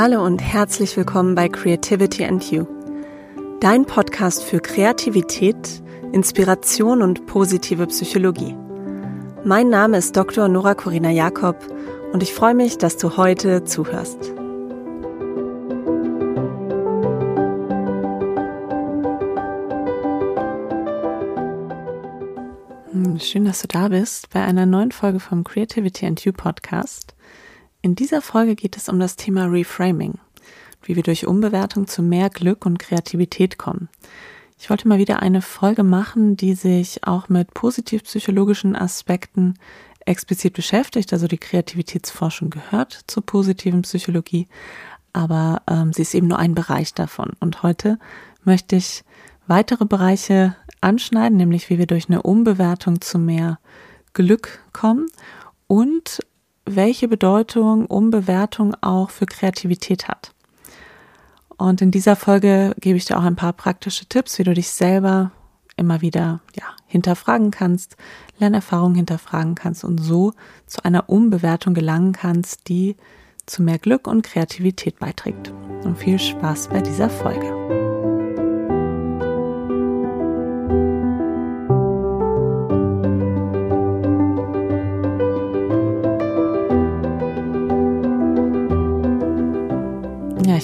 Hallo und herzlich willkommen bei Creativity and You, dein Podcast für Kreativität, Inspiration und positive Psychologie. Mein Name ist Dr. Nora Corina Jakob und ich freue mich, dass du heute zuhörst. Hm, schön, dass du da bist bei einer neuen Folge vom Creativity and You Podcast. In dieser Folge geht es um das Thema Reframing, wie wir durch Umbewertung zu mehr Glück und Kreativität kommen. Ich wollte mal wieder eine Folge machen, die sich auch mit positiv-psychologischen Aspekten explizit beschäftigt. Also die Kreativitätsforschung gehört zur positiven Psychologie, aber ähm, sie ist eben nur ein Bereich davon. Und heute möchte ich weitere Bereiche anschneiden, nämlich wie wir durch eine Umbewertung zu mehr Glück kommen und welche Bedeutung Umbewertung auch für Kreativität hat. Und in dieser Folge gebe ich dir auch ein paar praktische Tipps, wie du dich selber immer wieder ja, hinterfragen kannst, Lernerfahrungen hinterfragen kannst und so zu einer Umbewertung gelangen kannst, die zu mehr Glück und Kreativität beiträgt. Und viel Spaß bei dieser Folge.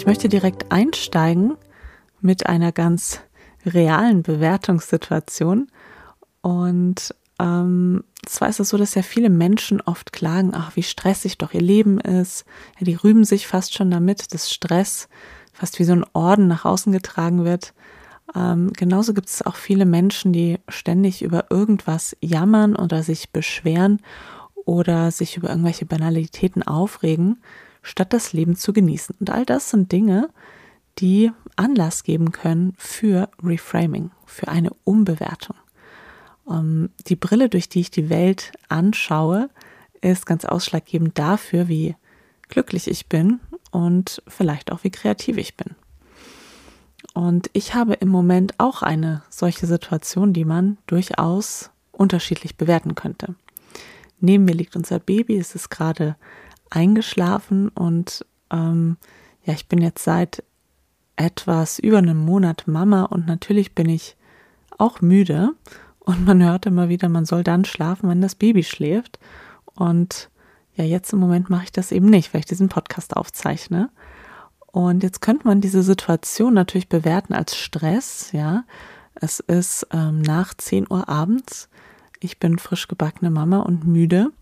Ich möchte direkt einsteigen mit einer ganz realen Bewertungssituation. Und ähm, zwar ist es so, dass ja viele Menschen oft klagen, ach, wie stressig doch ihr Leben ist. Ja, die rühmen sich fast schon damit, dass Stress fast wie so ein Orden nach außen getragen wird. Ähm, genauso gibt es auch viele Menschen, die ständig über irgendwas jammern oder sich beschweren oder sich über irgendwelche Banalitäten aufregen statt das Leben zu genießen. Und all das sind Dinge, die Anlass geben können für Reframing, für eine Umbewertung. Um, ähm, die Brille, durch die ich die Welt anschaue, ist ganz ausschlaggebend dafür, wie glücklich ich bin und vielleicht auch wie kreativ ich bin. Und ich habe im Moment auch eine solche Situation, die man durchaus unterschiedlich bewerten könnte. Neben mir liegt unser Baby, es ist gerade eingeschlafen und ähm, ja, ich bin jetzt seit etwas über einem Monat Mama und natürlich bin ich auch müde und man hört immer wieder, man soll dann schlafen, wenn das Baby schläft und ja, jetzt im Moment mache ich das eben nicht, weil ich diesen Podcast aufzeichne. Und jetzt könnte man diese Situation natürlich bewerten als Stress, ja. Es ist ähm, nach 10 Uhr abends. Ich bin frisch gebackene Mama und müde.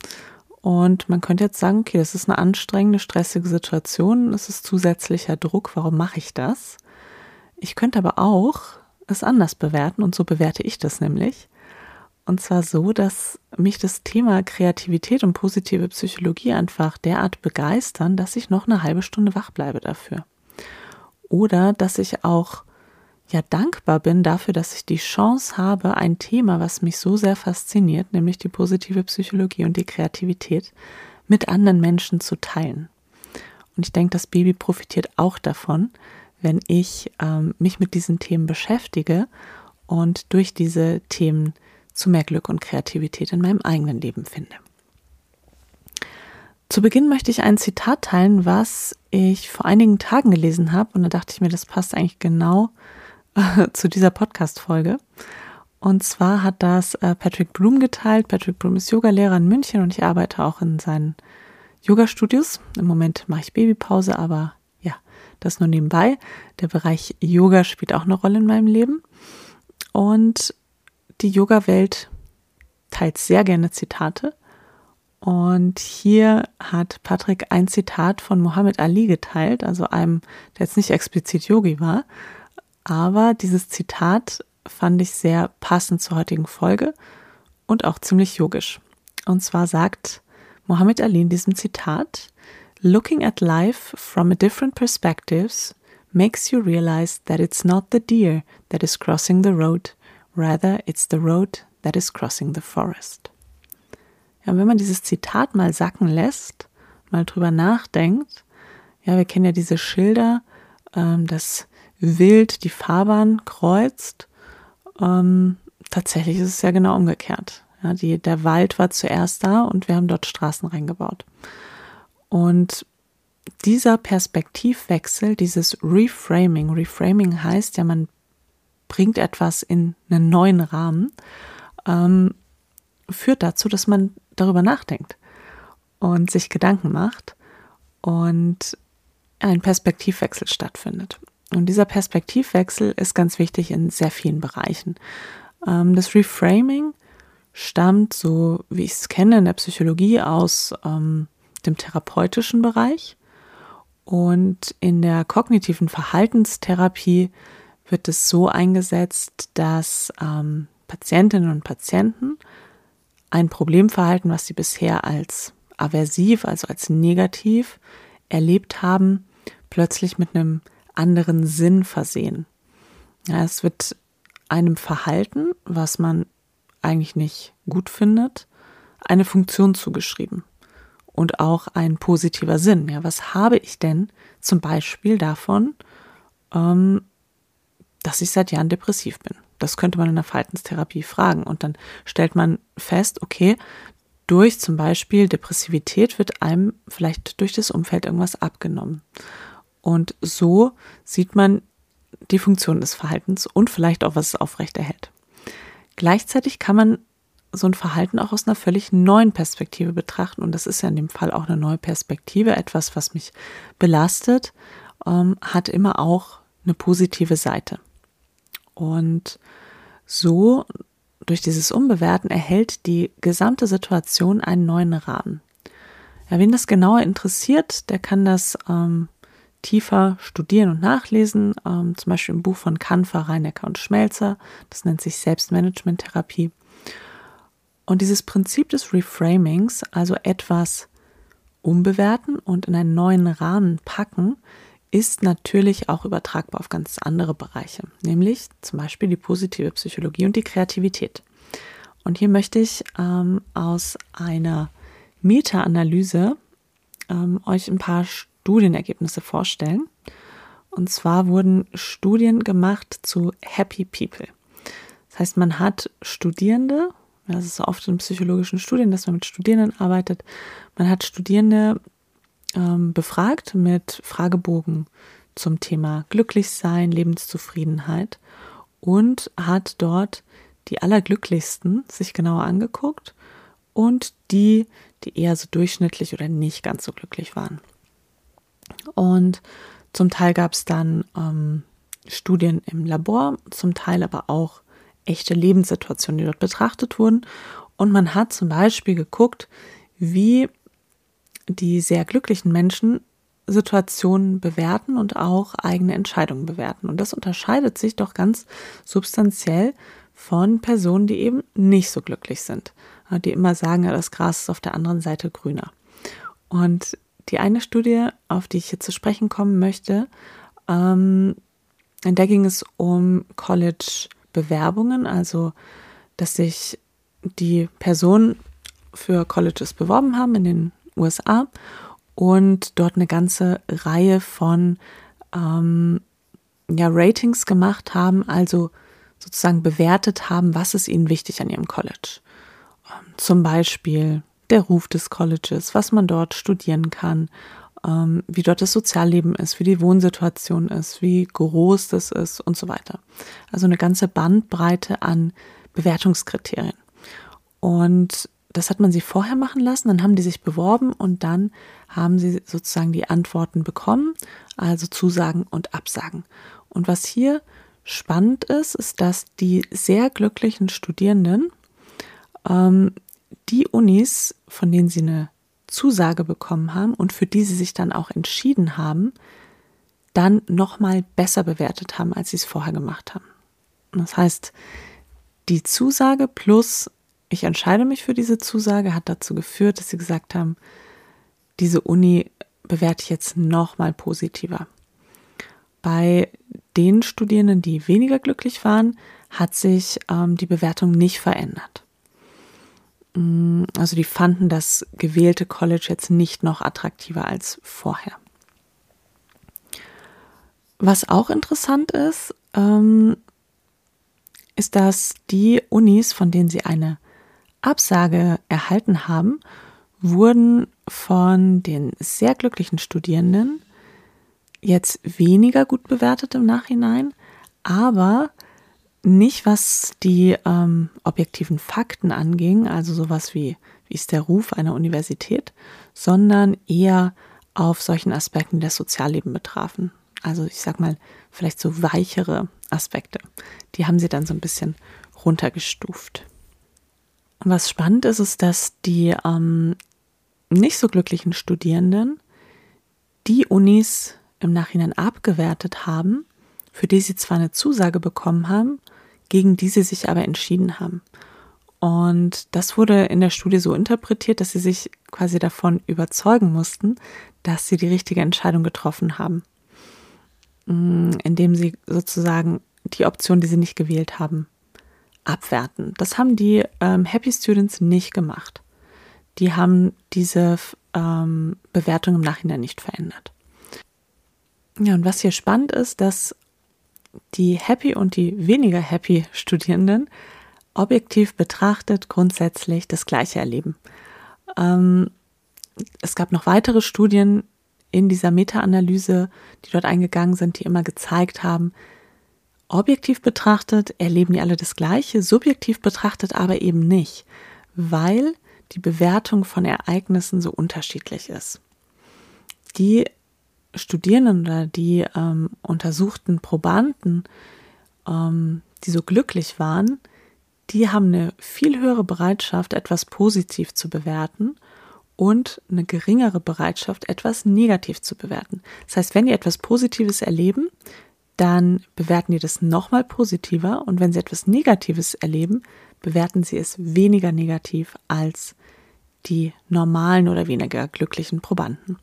Und man könnte jetzt sagen, okay, das ist eine anstrengende, stressige Situation, das ist zusätzlicher Druck, warum mache ich das? Ich könnte aber auch es anders bewerten und so bewerte ich das nämlich. Und zwar so, dass mich das Thema Kreativität und positive Psychologie einfach derart begeistern, dass ich noch eine halbe Stunde wach bleibe dafür. Oder dass ich auch ja dankbar bin dafür, dass ich die Chance habe, ein Thema, was mich so sehr fasziniert, nämlich die positive Psychologie und die Kreativität, mit anderen Menschen zu teilen. Und ich denke, das Baby profitiert auch davon, wenn ich ähm, mich mit diesen Themen beschäftige und durch diese Themen zu mehr Glück und Kreativität in meinem eigenen Leben finde. Zu Beginn möchte ich ein Zitat teilen, was ich vor einigen Tagen gelesen habe und da dachte ich mir, das passt eigentlich genau zu dieser Podcast-Folge. Und zwar hat das äh, Patrick Bloom geteilt. Patrick Bloom ist Yogalehrer in München und ich arbeite auch in seinen Yoga-Studios. Im Moment mache ich Babypause, aber ja, das nur nebenbei. Der Bereich Yoga spielt auch eine Rolle in meinem Leben. Und die Yoga-Welt teilt sehr gerne Zitate. Und hier hat Patrick ein Zitat von Muhammad Ali geteilt, also einem, der jetzt nicht explizit Yogi war, aber dieses Zitat fand ich sehr passend zur heutigen Folge und auch ziemlich yogisch. Und zwar sagt Muhammad Ali in diesem Zitat, Looking at life from a different perspectives makes you realize that it's not the deer that is crossing the road, rather it's the road that is crossing the forest. Ja, wenn man dieses Zitat mal sacken lässt, mal drüber nachdenkt, ja, wir kennen ja diese Schilder, ähm, dass wild die Fahrbahn kreuzt. Ähm, tatsächlich ist es ja genau umgekehrt. Ja, die, der Wald war zuerst da und wir haben dort Straßen reingebaut. Und dieser Perspektivwechsel, dieses Reframing, Reframing heißt ja, man bringt etwas in einen neuen Rahmen, ähm, führt dazu, dass man darüber nachdenkt und sich Gedanken macht und ein Perspektivwechsel stattfindet. Und dieser Perspektivwechsel ist ganz wichtig in sehr vielen Bereichen. Ähm, das Reframing stammt, so wie ich es kenne, in der Psychologie aus ähm, dem therapeutischen Bereich. Und in der kognitiven Verhaltenstherapie wird es so eingesetzt, dass ähm, Patientinnen und Patienten ein Problemverhalten, was sie bisher als aversiv, also als negativ erlebt haben, plötzlich mit einem anderen Sinn versehen. Ja, es wird einem Verhalten, was man eigentlich nicht gut findet, eine Funktion zugeschrieben und auch ein positiver Sinn. Ja, was habe ich denn zum Beispiel davon, ähm, dass ich seit Jahren depressiv bin? Das könnte man in der Verhaltenstherapie fragen und dann stellt man fest, okay, durch zum Beispiel Depressivität wird einem vielleicht durch das Umfeld irgendwas abgenommen. Und so sieht man die Funktion des Verhaltens und vielleicht auch, was es aufrechterhält. Gleichzeitig kann man so ein Verhalten auch aus einer völlig neuen Perspektive betrachten. Und das ist ja in dem Fall auch eine neue Perspektive. Etwas, was mich belastet, ähm, hat immer auch eine positive Seite. Und so durch dieses Umbewerten erhält die gesamte Situation einen neuen Rahmen. Ja, wen das genauer interessiert, der kann das ähm, tiefer studieren und nachlesen, ähm, zum Beispiel im Buch von Kanfer, Reinecker und Schmelzer. Das nennt sich Selbstmanagement-Therapie. Und dieses Prinzip des Reframings, also etwas umbewerten und in einen neuen Rahmen packen, ist natürlich auch übertragbar auf ganz andere Bereiche, nämlich zum Beispiel die positive Psychologie und die Kreativität. Und hier möchte ich ähm, aus einer Meta-Analyse ähm, euch ein paar Studienergebnisse vorstellen. Und zwar wurden Studien gemacht zu Happy People. Das heißt, man hat Studierende, das ist so oft in psychologischen Studien, dass man mit Studierenden arbeitet, man hat Studierende ähm, befragt mit Fragebogen zum Thema Glücklichsein, Lebenszufriedenheit und hat dort die allerglücklichsten sich genauer angeguckt und die, die eher so durchschnittlich oder nicht ganz so glücklich waren. Und zum Teil gab es dann ähm, Studien im Labor, zum Teil aber auch echte Lebenssituationen, die dort betrachtet wurden. Und man hat zum Beispiel geguckt, wie die sehr glücklichen Menschen Situationen bewerten und auch eigene Entscheidungen bewerten. Und das unterscheidet sich doch ganz substanziell von Personen, die eben nicht so glücklich sind, die immer sagen, das Gras ist auf der anderen Seite grüner. Und die eine Studie, auf die ich jetzt zu sprechen kommen möchte, ähm, in der ging es um College-Bewerbungen, also dass sich die Personen für Colleges beworben haben in den USA und dort eine ganze Reihe von ähm, ja, Ratings gemacht haben, also sozusagen bewertet haben, was ist ihnen wichtig an ihrem College. Ähm, zum Beispiel der Ruf des Colleges, was man dort studieren kann, ähm, wie dort das Sozialleben ist, wie die Wohnsituation ist, wie groß das ist und so weiter. Also eine ganze Bandbreite an Bewertungskriterien. Und das hat man sie vorher machen lassen, dann haben die sich beworben und dann haben sie sozusagen die Antworten bekommen, also Zusagen und Absagen. Und was hier spannend ist, ist, dass die sehr glücklichen Studierenden ähm, die Unis, von denen sie eine Zusage bekommen haben und für die sie sich dann auch entschieden haben, dann nochmal besser bewertet haben, als sie es vorher gemacht haben. Das heißt, die Zusage plus ich entscheide mich für diese Zusage hat dazu geführt, dass sie gesagt haben, diese Uni bewerte ich jetzt nochmal positiver. Bei den Studierenden, die weniger glücklich waren, hat sich ähm, die Bewertung nicht verändert. Mm, also die fanden das gewählte College jetzt nicht noch attraktiver als vorher. Was auch interessant ist, ähm, ist, dass die Unis, von denen sie eine Absage erhalten haben, wurden von den sehr glücklichen Studierenden jetzt weniger gut bewertet im Nachhinein, aber nicht was die ähm, objektiven Fakten anging, also sowas wie, wie ist der Ruf einer Universität, sondern eher auf solchen Aspekten, die Sozialleben betrafen. Also ich sag mal, vielleicht so weichere Aspekte. Die haben sie dann so ein bisschen runtergestuft. Und was spannend ist, ist, dass die ähm, nicht so glücklichen Studierenden die Unis im Nachhinein abgewertet haben, für die sie zwar eine Zusage bekommen haben, gegen die sie sich aber entschieden haben. Und das wurde in der Studie so interpretiert, dass sie sich quasi davon überzeugen mussten, dass sie die richtige Entscheidung getroffen haben, mm, indem sie sozusagen die Option, die sie nicht gewählt haben, abwerten. Das haben die ähm, Happy Students nicht gemacht. Die haben diese ähm, Bewertung im Nachhinein nicht verändert. Ja, und was hier spannend ist, dass die Happy und die weniger Happy Studierenden objektiv betrachtet grundsätzlich das Gleiche erleben. Ähm, es gab noch weitere Studien in dieser Meta-Analyse, die dort eingegangen sind, die immer gezeigt haben, objektiv betrachtet erleben die alle das Gleiche, subjektiv betrachtet aber eben nicht, weil die Bewertung von Ereignissen so unterschiedlich ist. Die Studierenden oder die ähm, untersuchten Probanden, ähm, die so glücklich waren, die haben eine viel höhere Bereitschaft, etwas positiv zu bewerten und eine geringere Bereitschaft, etwas negativ zu bewerten. Das heißt, wenn die etwas Positives erleben, dann bewerten die das nochmal positiver und wenn sie etwas Negatives erleben, bewerten sie es weniger negativ als die normalen oder weniger glücklichen Probanden.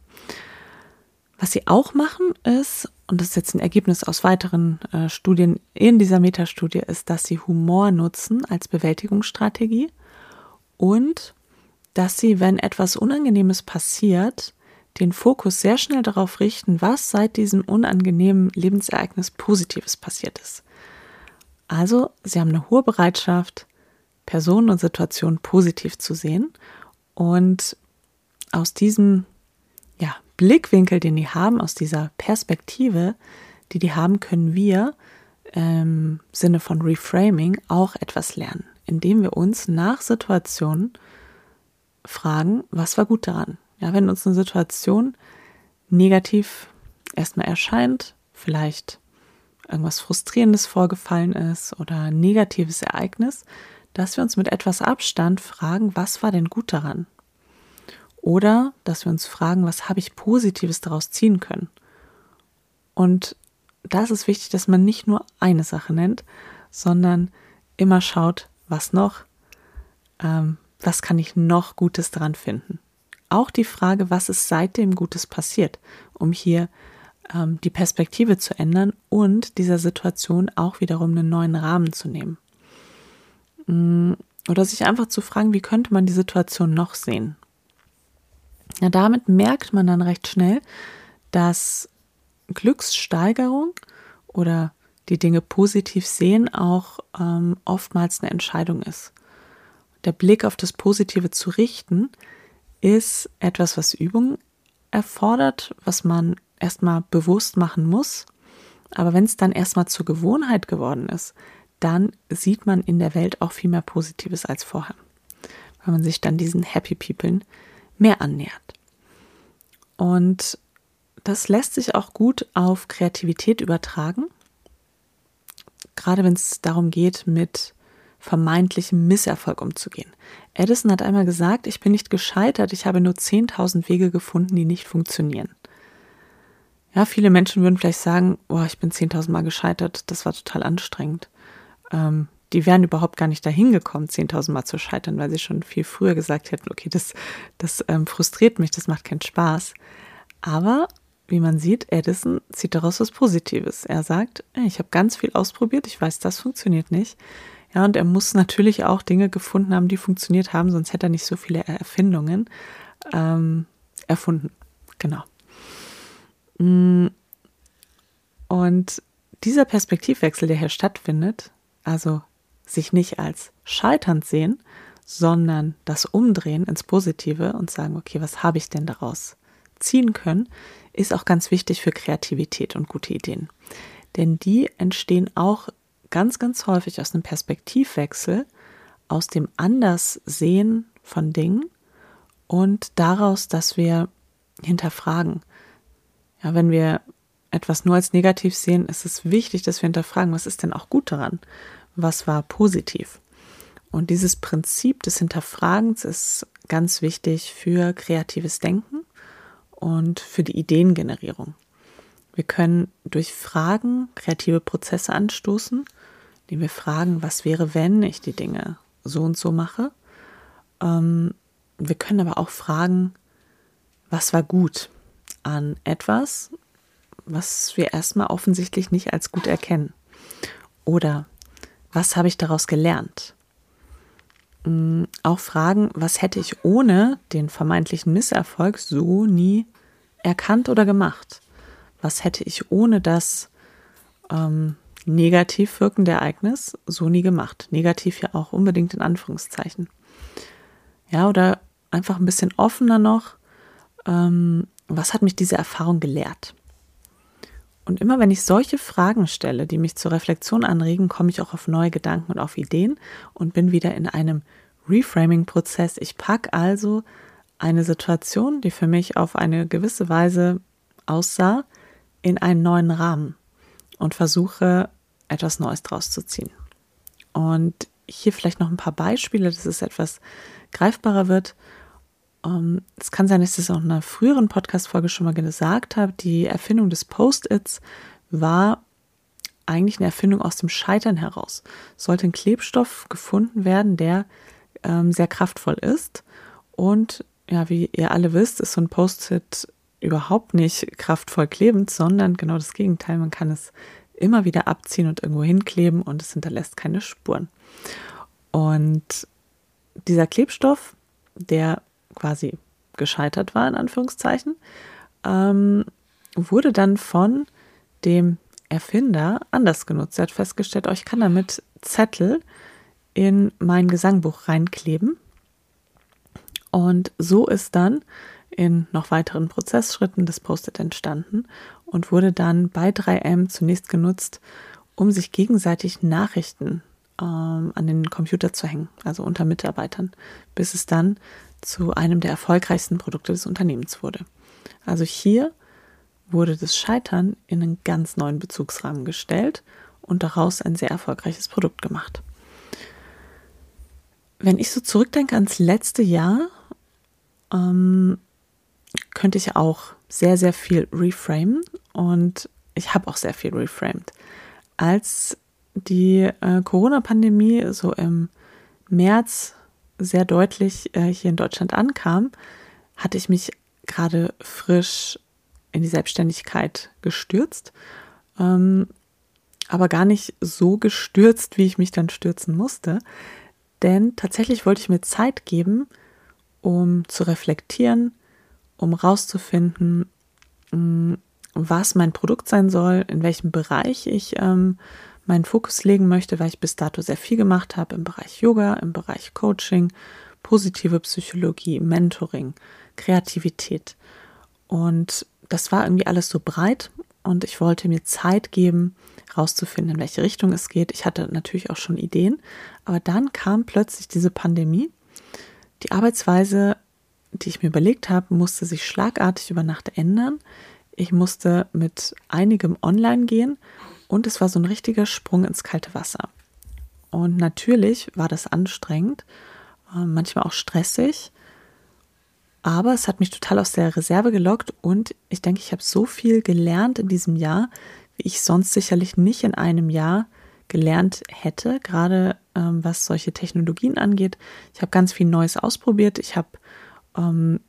Was sie auch machen ist, und das ist jetzt ein Ergebnis aus weiteren äh, Studien in dieser Metastudie, ist, dass sie Humor nutzen als Bewältigungsstrategie und dass sie, wenn etwas Unangenehmes passiert, den Fokus sehr schnell darauf richten, was seit diesem unangenehmen Lebensereignis Positives passiert ist. Also, sie haben eine hohe Bereitschaft, Personen und Situationen positiv zu sehen und aus diesem Blickwinkel, den die haben, aus dieser Perspektive, die die haben, können wir im Sinne von Reframing auch etwas lernen, indem wir uns nach Situationen fragen, was war gut daran? Ja, wenn uns eine Situation negativ erstmal erscheint, vielleicht irgendwas Frustrierendes vorgefallen ist oder ein negatives Ereignis, dass wir uns mit etwas Abstand fragen, was war denn gut daran? Oder dass wir uns fragen, was habe ich Positives daraus ziehen können? Und da ist es wichtig, dass man nicht nur eine Sache nennt, sondern immer schaut, was noch, ähm, was kann ich noch Gutes daran finden. Auch die Frage, was ist seitdem Gutes passiert, um hier ähm, die Perspektive zu ändern und dieser Situation auch wiederum einen neuen Rahmen zu nehmen. Mm, oder sich einfach zu fragen, wie könnte man die Situation noch sehen? Ja, damit merkt man dann recht schnell, dass Glückssteigerung oder die Dinge positiv sehen auch ähm, oftmals eine Entscheidung ist. Der Blick auf das Positive zu richten ist etwas, was Übung erfordert, was man erstmal bewusst machen muss. Aber wenn es dann erstmal zur Gewohnheit geworden ist, dann sieht man in der Welt auch viel mehr Positives als vorher. Wenn man sich dann diesen Happy People mehr annähert. Und das lässt sich auch gut auf Kreativität übertragen. Gerade wenn es darum geht, mit vermeintlichem Misserfolg umzugehen. Edison hat einmal gesagt, ich bin nicht gescheitert, ich habe nur 10.000 Wege gefunden, die nicht funktionieren. Ja, viele Menschen würden vielleicht sagen, boah, ich bin 10.000 Mal gescheitert, das war total anstrengend. Ähm, die wären überhaupt gar nicht dahin gekommen, 10.000 Mal zu scheitern, weil sie schon viel früher gesagt hätten, okay, das, das ähm, frustriert mich, das macht keinen Spaß. Aber wie man sieht, Edison zieht daraus was Positives. Er sagt, ich habe ganz viel ausprobiert, ich weiß, das funktioniert nicht. Ja, und er muss natürlich auch Dinge gefunden haben, die funktioniert haben, sonst hätte er nicht so viele Erfindungen ähm, erfunden. Genau. Mm. Und dieser Perspektivwechsel, der hier stattfindet, also sich nicht als scheiternd sehen, sondern das Umdrehen ins Positive und sagen, okay, was habe ich denn daraus ziehen können, ist auch ganz wichtig für Kreativität und gute Ideen. Denn die entstehen auch ganz, ganz häufig aus einem Perspektivwechsel, aus dem Anderssehen von Dingen und daraus, dass wir hinterfragen. Ja, wenn wir etwas nur als negativ sehen, ist es wichtig, dass wir hinterfragen, was ist denn auch gut daran? Was war positiv? Und dieses Prinzip des Hinterfragens ist ganz wichtig für kreatives Denken und für die Ideengenerierung. Wir können durch Fragen kreative Prozesse anstoßen, indem wir fragen, was wäre, wenn ich die Dinge so und so mache. Ähm, wir können aber auch fragen, was war gut an etwas, was wir erstmal offensichtlich nicht als gut erkennen. Oder was habe ich daraus gelernt? Mm, auch fragen, was hätte ich ohne den vermeintlichen Misserfolg so nie erkannt oder gemacht? Was hätte ich ohne das ähm, negativ wirkende Ereignis so nie gemacht? Negativ ja auch unbedingt in Anführungszeichen. Ja, oder einfach ein bisschen offener noch, ähm, was hat mich diese Erfahrung gelehrt? Und immer wenn ich solche Fragen stelle, die mich zur Reflexion anregen, komme ich auch auf neue Gedanken und auf Ideen und bin wieder in einem Reframing-Prozess. Ich packe also eine Situation, die für mich auf eine gewisse Weise aussah, in einen neuen Rahmen und versuche etwas Neues draus zu ziehen. Und hier vielleicht noch ein paar Beispiele, dass es etwas greifbarer wird. Um, es kann sein, dass ich es auch in einer früheren Podcast-Folge schon mal gesagt habe. Die Erfindung des Post-its war eigentlich eine Erfindung aus dem Scheitern heraus. Es sollte ein Klebstoff gefunden werden, der ähm, sehr kraftvoll ist. Und ja, wie ihr alle wisst, ist so ein Post-it überhaupt nicht kraftvoll klebend, sondern genau das Gegenteil. Man kann es immer wieder abziehen und irgendwo hinkleben und es hinterlässt keine Spuren. Und dieser Klebstoff, der quasi gescheitert war, in Anführungszeichen, ähm, wurde dann von dem Erfinder anders genutzt. Er hat festgestellt, oh, ich kann damit Zettel in mein Gesangbuch reinkleben. Und so ist dann in noch weiteren Prozessschritten das Post-it entstanden und wurde dann bei 3M zunächst genutzt, um sich gegenseitig Nachrichten ähm, an den Computer zu hängen, also unter Mitarbeitern, bis es dann zu einem der erfolgreichsten Produkte des Unternehmens wurde. Also hier wurde das Scheitern in einen ganz neuen Bezugsrahmen gestellt und daraus ein sehr erfolgreiches Produkt gemacht. Wenn ich so zurückdenke ans letzte Jahr, ähm, könnte ich auch sehr, sehr viel reframen und ich habe auch sehr viel reframed. Als die äh, Corona-Pandemie so im März sehr deutlich äh, hier in Deutschland ankam, hatte ich mich gerade frisch in die Selbstständigkeit gestürzt, ähm, aber gar nicht so gestürzt, wie ich mich dann stürzen musste. Denn tatsächlich wollte ich mir Zeit geben, um zu reflektieren, um rauszufinden, mm, was mein Produkt sein soll, in welchem Bereich ich ähm, meinen Fokus legen möchte, weil ich bis dato sehr viel gemacht habe im Bereich Yoga, im Bereich Coaching, positive Psychologie, Mentoring, Kreativität. Und das war irgendwie alles so breit und ich wollte mir Zeit geben, rauszufinden, in welche Richtung es geht. Ich hatte natürlich auch schon Ideen, aber dann kam plötzlich diese Pandemie. Die Arbeitsweise, die ich mir überlegt habe, musste sich schlagartig über Nacht ändern. Ich musste mit einigem online gehen und es war so ein richtiger Sprung ins kalte Wasser. Und natürlich war das anstrengend, äh, manchmal auch stressig, aber es hat mich total aus der Reserve gelockt und ich denke, ich habe so viel gelernt in diesem Jahr, wie ich sonst sicherlich nicht in einem Jahr gelernt hätte, gerade ähm, was solche Technologien angeht. Ich habe ganz viel Neues ausprobiert. Ich habe ähm,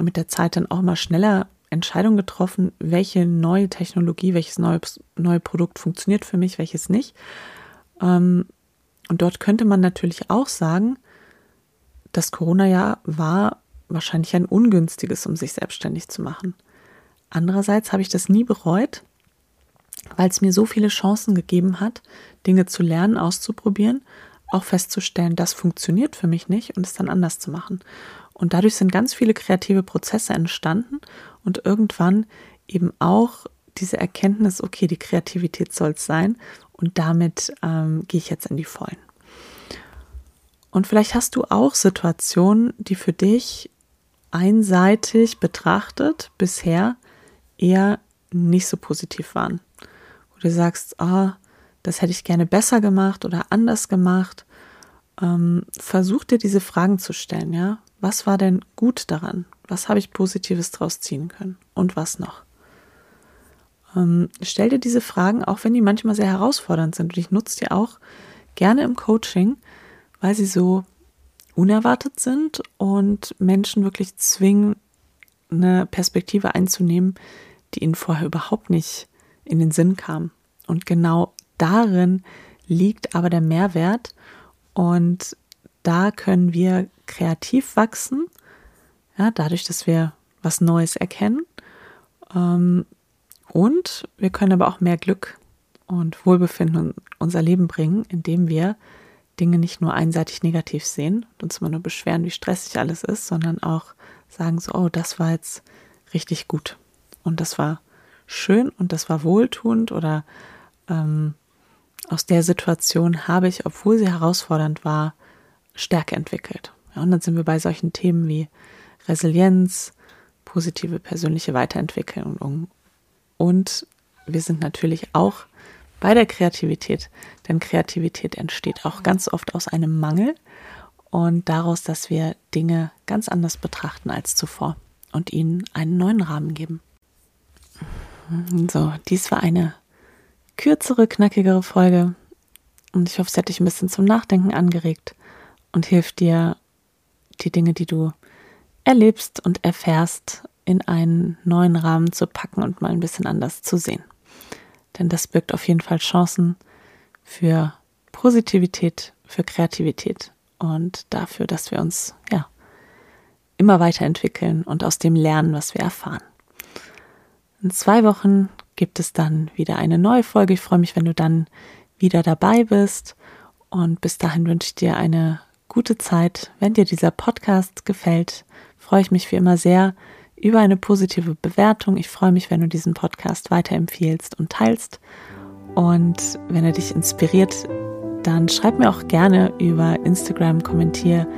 mit der Zeit dann auch mal schneller Entscheidung getroffen, welche neue Technologie, welches neue, neue Produkt funktioniert für mich, welches nicht. Ähm, und dort könnte man natürlich auch sagen, das Corona-Jahr war wahrscheinlich ein ungünstiges, um sich selbstständig zu machen. Andererseits habe ich das nie bereut, weil es mir so viele Chancen gegeben hat, Dinge zu lernen, auszuprobieren, auch festzustellen, das funktioniert für mich nicht und es dann anders zu machen. Und dadurch sind ganz viele kreative Prozesse entstanden und irgendwann eben auch diese Erkenntnis, okay, die Kreativität soll es sein und damit ähm, gehe ich jetzt in die Vollen. Und vielleicht hast du auch Situationen, die für dich einseitig betrachtet bisher eher nicht so positiv waren. Wo du sagst, oh, das hätte ich gerne besser gemacht oder anders gemacht. Ähm, versuch dir diese Fragen zu stellen, ja. Was war denn gut daran? Was habe ich Positives draus ziehen können? Und was noch? Ähm, stell dir diese Fragen, auch wenn die manchmal sehr herausfordernd sind. Und ich nutze die auch gerne im Coaching, weil sie so unerwartet sind und Menschen wirklich zwingen, eine Perspektive einzunehmen, die ihnen vorher überhaupt nicht in den Sinn kam. Und genau darin liegt aber der Mehrwert und da können wir kreativ wachsen, ja, dadurch, dass wir was Neues erkennen. Ähm, und wir können aber auch mehr Glück und Wohlbefinden in unser Leben bringen, indem wir Dinge nicht nur einseitig negativ sehen und uns immer nur beschweren, wie stressig alles ist, sondern auch sagen so, oh, das war jetzt richtig gut und das war schön und das war wohltuend oder ähm, aus der Situation habe ich, obwohl sie herausfordernd war, Stärke entwickelt. Ja, und dann sind wir bei solchen Themen wie Resilienz, positive persönliche Weiterentwicklung und wir sind natürlich auch bei der Kreativität, denn Kreativität entsteht auch ganz oft aus einem Mangel und daraus, dass wir Dinge ganz anders betrachten als zuvor und ihnen einen neuen Rahmen geben. So, dies war eine kürzere, knackigere Folge und ich hoffe, es hat dich ein bisschen zum Nachdenken angeregt und hilft dir, die Dinge, die du erlebst und erfährst, in einen neuen Rahmen zu packen und mal ein bisschen anders zu sehen. Denn das birgt auf jeden Fall Chancen für Positivität, für Kreativität und dafür, dass wir uns ja immer weiterentwickeln und aus dem lernen, was wir erfahren. In zwei Wochen gibt es dann wieder eine neue Folge. Ich freue mich, wenn du dann wieder dabei bist. Und bis dahin wünsche ich dir eine gute Zeit. Wenn dir dieser Podcast gefällt, freue ich mich wie immer sehr über eine positive Bewertung. Ich freue mich, wenn du diesen Podcast weiterempfiehlst und teilst. Und wenn er dich inspiriert, dann schreib mir auch gerne über Instagram, kommentier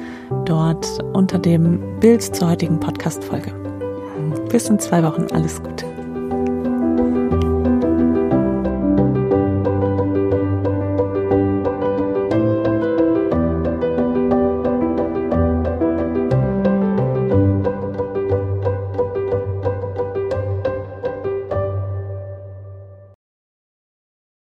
dort unter dem Bild zur heutigen Podcast-Folge. Bis in zwei Wochen. Alles Gute.